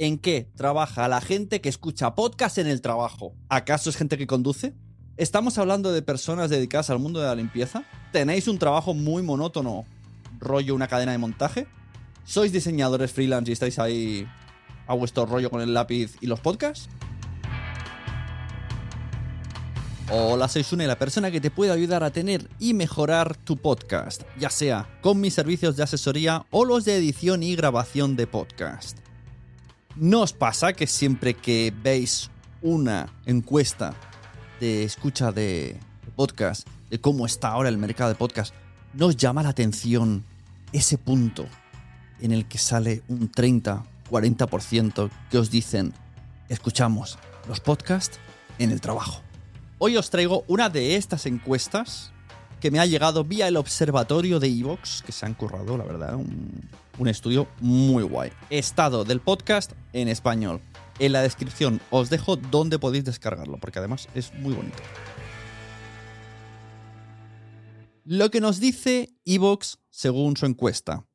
¿En qué trabaja la gente que escucha podcast en el trabajo? ¿Acaso es gente que conduce? ¿Estamos hablando de personas dedicadas al mundo de la limpieza? ¿Tenéis un trabajo muy monótono, rollo una cadena de montaje? ¿Sois diseñadores freelance y estáis ahí a vuestro rollo con el lápiz y los podcasts? Hola, soy Sune, la persona que te puede ayudar a tener y mejorar tu podcast, ya sea con mis servicios de asesoría o los de edición y grabación de podcast. ¿No os pasa que siempre que veis una encuesta de escucha de podcast, de cómo está ahora el mercado de podcast, no os llama la atención ese punto en el que sale un 30, 40% que os dicen, escuchamos los podcasts en el trabajo? Hoy os traigo una de estas encuestas que me ha llegado vía el observatorio de Evox, que se han currado, la verdad, un, estudio muy guay. Estado del podcast en español. En la descripción os dejo dónde podéis descargarlo, porque además es muy bonito. Lo que nos dice Evox según su encuesta.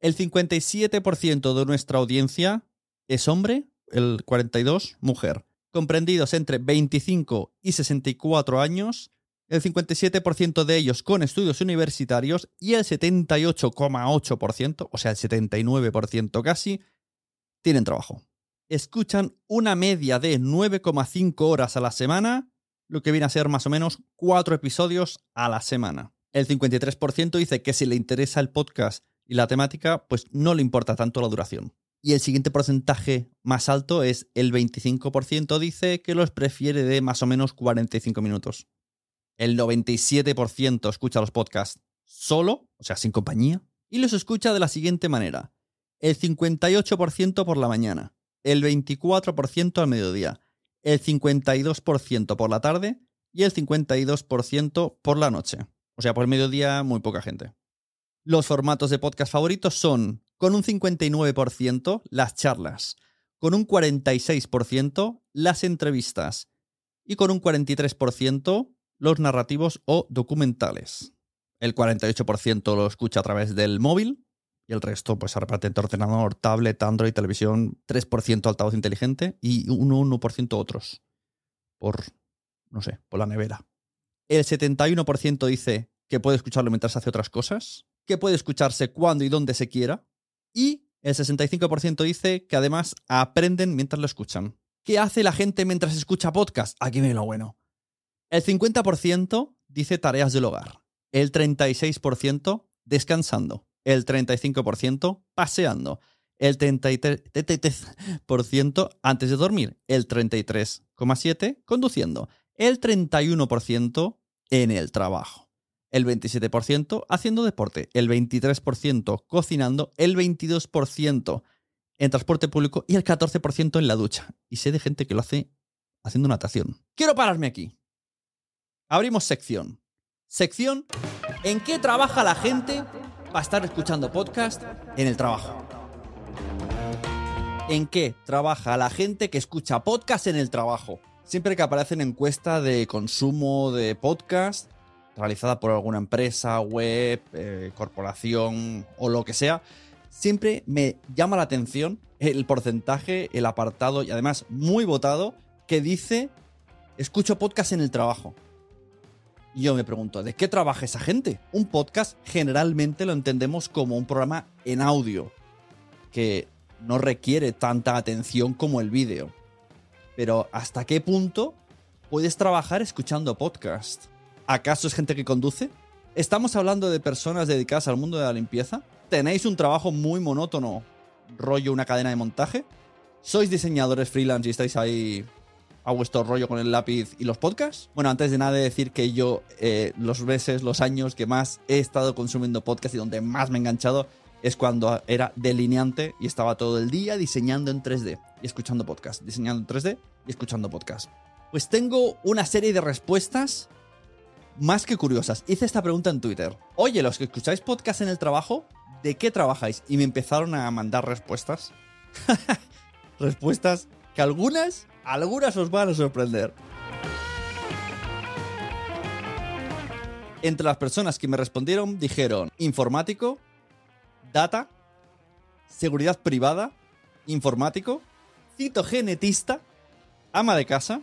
El 57% de nuestra audiencia es hombre, el 42% mujer. Comprendidos entre 25 y 64 años, el 57% de ellos con estudios universitarios y el 78,8%, o sea, el 79% casi, tienen trabajo. Escuchan una media de 9,5 horas a la semana, lo que viene a ser más o menos 4 episodios a la semana. El 53% dice que si le interesa el podcast y la temática, pues no le importa tanto la duración. Y el siguiente porcentaje más alto es el 25% dice que los prefiere de más o menos 45 minutos. El 97% escucha los podcasts solo, o sea, sin compañía, y los escucha de la siguiente manera. El 58% por la mañana, el 24% al mediodía, el 52% por la tarde y el 52% por la noche. O sea, por el mediodía muy poca gente. Los formatos de podcast favoritos son con un 59% las charlas, con un 46% las entrevistas y con un 43% los narrativos o documentales. El 48% lo escucha a través del móvil y el resto pues se reparte entre ordenador, tablet, Android, televisión, 3% altavoz inteligente y un 1% otros. Por, no sé, por la nevera. El 71% dice que puede escucharlo mientras hace otras cosas, que puede escucharse cuando y donde se quiera, y el 65% dice que además aprenden mientras lo escuchan. ¿Qué hace la gente mientras escucha podcast? Aquí viene lo bueno. El 50% dice tareas del hogar, el 36% descansando, el 35% paseando, el 33% antes de dormir, el 33,7% conduciendo, el 31% en el trabajo, el 27% haciendo deporte, el 23% cocinando, el 22% en transporte público y el 14% en la ducha. Y sé de gente que lo hace haciendo natación. Quiero pararme aquí. Abrimos sección. Sección ¿En qué trabaja la gente va a estar escuchando podcast en el trabajo. ¿En qué trabaja la gente que escucha podcast en el trabajo? Siempre que aparece en encuesta de consumo de podcast, realizada por alguna empresa, web, eh, corporación o lo que sea, siempre me llama la atención el porcentaje, el apartado y además muy votado que dice escucho podcast en el trabajo. Y yo me pregunto, ¿de qué trabaja esa gente? Un podcast generalmente lo entendemos como un programa en audio, que no requiere tanta atención como el vídeo. Pero ¿hasta qué punto puedes trabajar escuchando podcast? ¿Acaso es gente que conduce? ¿Estamos hablando de personas dedicadas al mundo de la limpieza? ¿Tenéis un trabajo muy monótono, rollo una cadena de montaje? ¿Sois diseñadores freelance y estáis ahí a vuestro rollo con el lápiz y los podcasts? Bueno, antes de nada decir que yo eh, los meses, los años que más he estado consumiendo podcast y donde más me he enganchado es cuando era delineante y estaba todo el día diseñando en 3D y escuchando podcast, diseñando en 3D y escuchando podcast. Pues tengo una serie de respuestas más que curiosas. Hice esta pregunta en Twitter. Oye, los que escucháis podcast en el trabajo, ¿de qué trabajáis? Y me empezaron a mandar respuestas. respuestas que algunas, algunas os van a sorprender. Entre las personas que me respondieron dijeron informático, data, seguridad privada, informático, citogenetista, ama de casa,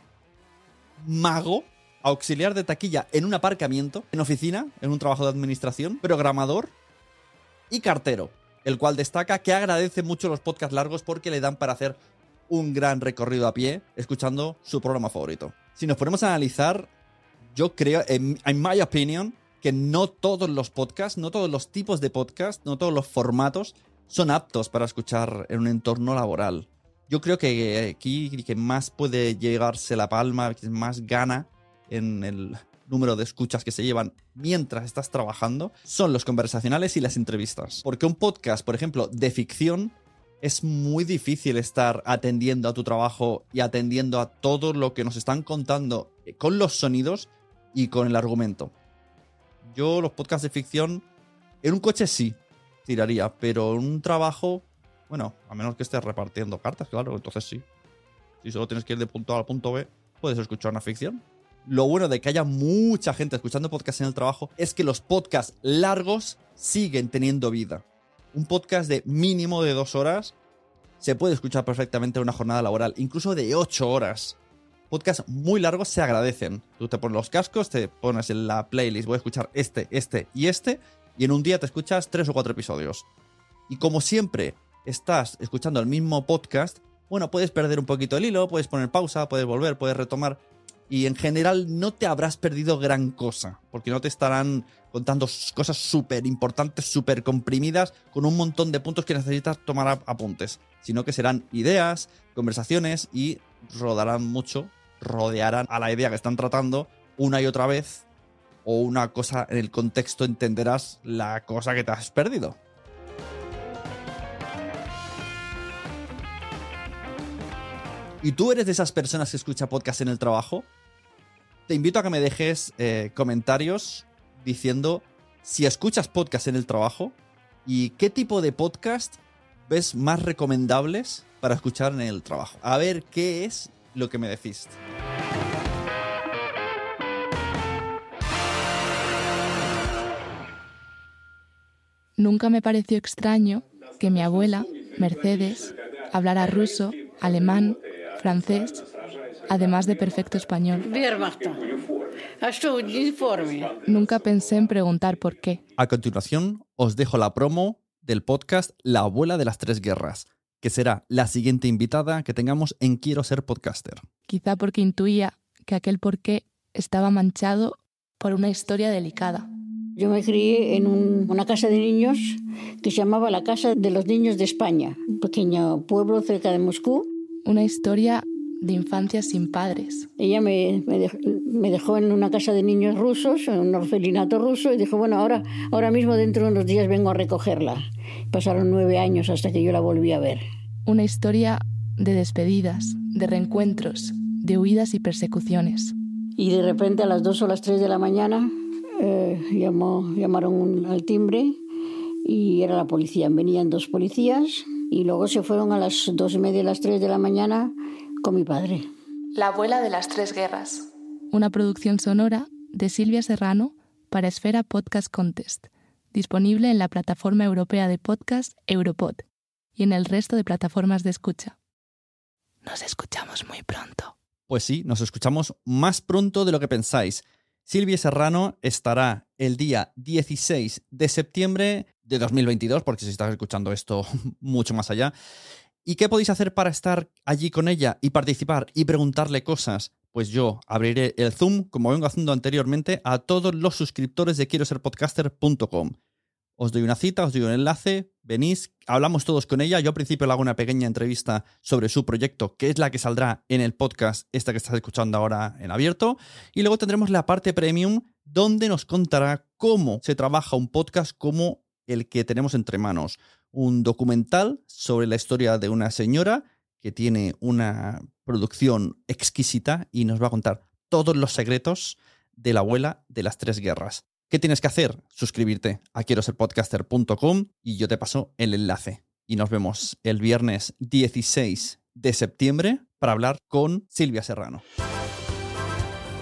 mago, auxiliar de taquilla en un aparcamiento, en oficina, en un trabajo de administración, programador y cartero, el cual destaca que agradece mucho los podcasts largos porque le dan para hacer un gran recorrido a pie escuchando su programa favorito. Si nos ponemos a analizar, yo creo, en, my opinion, que no todos los podcasts, no todos los tipos de podcasts, no todos los formatos son aptos para escuchar en un entorno laboral. Yo creo que aquí que más puede llegarse la palma, que más gana en el número de escuchas que se llevan mientras estás trabajando, son los conversacionales y las entrevistas. Porque un podcast, por ejemplo, de ficción, es muy difícil estar atendiendo a tu trabajo y atendiendo a todo lo que nos están contando con los sonidos y con el argumento. Yo los podcasts de ficción, en un coche sí, tiraría, pero en un trabajo, bueno, a menos que estés repartiendo cartas, claro, entonces sí. Si solo tienes que ir de punto A al punto B, puedes escuchar una ficción. Lo bueno de que haya mucha gente escuchando podcasts en el trabajo es que los podcasts largos siguen teniendo vida. Un podcast de mínimo de dos horas se puede escuchar perfectamente en una jornada laboral, incluso de ocho horas. Podcasts muy largos se agradecen. Tú te pones los cascos, te pones en la playlist, voy a escuchar este, este y este, y en un día te escuchas tres o cuatro episodios. Y como siempre estás escuchando el mismo podcast, bueno, puedes perder un poquito el hilo, puedes poner pausa, puedes volver, puedes retomar. Y en general no te habrás perdido gran cosa, porque no te estarán contando cosas súper importantes, súper comprimidas, con un montón de puntos que necesitas tomar apuntes, sino que serán ideas, conversaciones y rodarán mucho, rodearán a la idea que están tratando una y otra vez, o una cosa en el contexto entenderás la cosa que te has perdido. ¿Y tú eres de esas personas que escucha podcast en el trabajo? Te invito a que me dejes eh, comentarios diciendo si escuchas podcast en el trabajo y qué tipo de podcast ves más recomendables para escuchar en el trabajo. A ver qué es lo que me decís. Nunca me pareció extraño que mi abuela, Mercedes, hablara ruso, alemán, francés, además de perfecto español. Nunca pensé en preguntar por qué. A continuación, os dejo la promo del podcast La abuela de las tres guerras, que será la siguiente invitada que tengamos en Quiero ser podcaster. Quizá porque intuía que aquel por qué estaba manchado por una historia delicada. Yo me crié en una casa de niños que se llamaba la Casa de los Niños de España, un pequeño pueblo cerca de Moscú. Una historia de infancia sin padres. Ella me, me, dejó, en una casa de niños rusos, en un orfelinato ruso, y dijo, bueno, ahora, ahora mismo dentro de unos días vengo a recogerla. Pasaron nueve años hasta que yo la volví a ver. Una historia de despedidas, de reencuentros, de huidas y persecuciones. Y de repente a las dos o las tres de la mañana eh, llamó, llamaron al timbre y era la policía. Venían dos policías y luego se fueron a las dos y media, las tres de la mañana con mi padre. La abuela de las tres guerras. Una producción sonora de Silvia Serrano para Esfera Podcast Contest, disponible en la plataforma europea de podcast Europod y en el resto de plataformas de escucha. Nos escuchamos muy pronto. Pues sí, nos escuchamos más pronto de lo que pensáis. Silvia Serrano estará el día 16 de septiembre de 2022, porque si estás escuchando esto mucho más allá. ¿Y qué podéis hacer para estar allí con ella y participar y preguntarle cosas? Pues yo abriré el Zoom, como vengo haciendo anteriormente, a todos los suscriptores de quiero ser podcaster.com. Os doy una cita, os doy un enlace, venís, hablamos todos con ella. Yo al principio le hago una pequeña entrevista sobre su proyecto, que es la que saldrá en el podcast, esta que estás escuchando ahora en abierto. Y luego tendremos la parte premium, donde nos contará cómo se trabaja un podcast como el que tenemos entre manos. Un documental sobre la historia de una señora que tiene una producción exquisita y nos va a contar todos los secretos de la abuela de las tres guerras. ¿Qué tienes que hacer? Suscribirte a quiero ser podcaster.com y yo te paso el enlace. Y nos vemos el viernes 16 de septiembre para hablar con Silvia Serrano.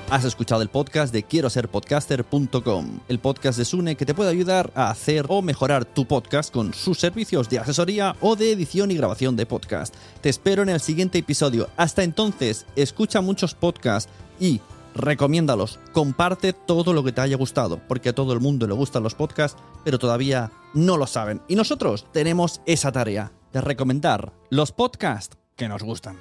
Has escuchado el podcast de quiero ser podcaster.com, el podcast de Sune que te puede ayudar a hacer o mejorar tu podcast con sus servicios de asesoría o de edición y grabación de podcast. Te espero en el siguiente episodio. Hasta entonces, escucha muchos podcasts y recomiéndalos, comparte todo lo que te haya gustado, porque a todo el mundo le gustan los podcasts, pero todavía no lo saben. Y nosotros tenemos esa tarea de recomendar los podcasts que nos gustan.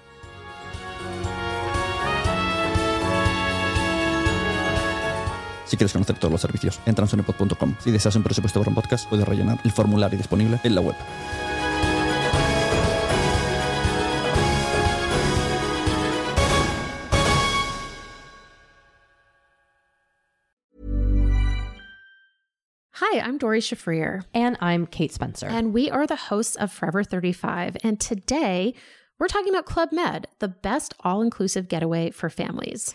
Si quieres conocer todos los servicios, entra en sonepod.com. Si deseas un presupuesto para un podcast, puedes rellenar el formulario disponible en la web. Hi, I'm Dory Shafrir. And I'm Kate Spencer. And we are the hosts of Forever 35. And today we're talking about Club Med, the best all inclusive getaway for families.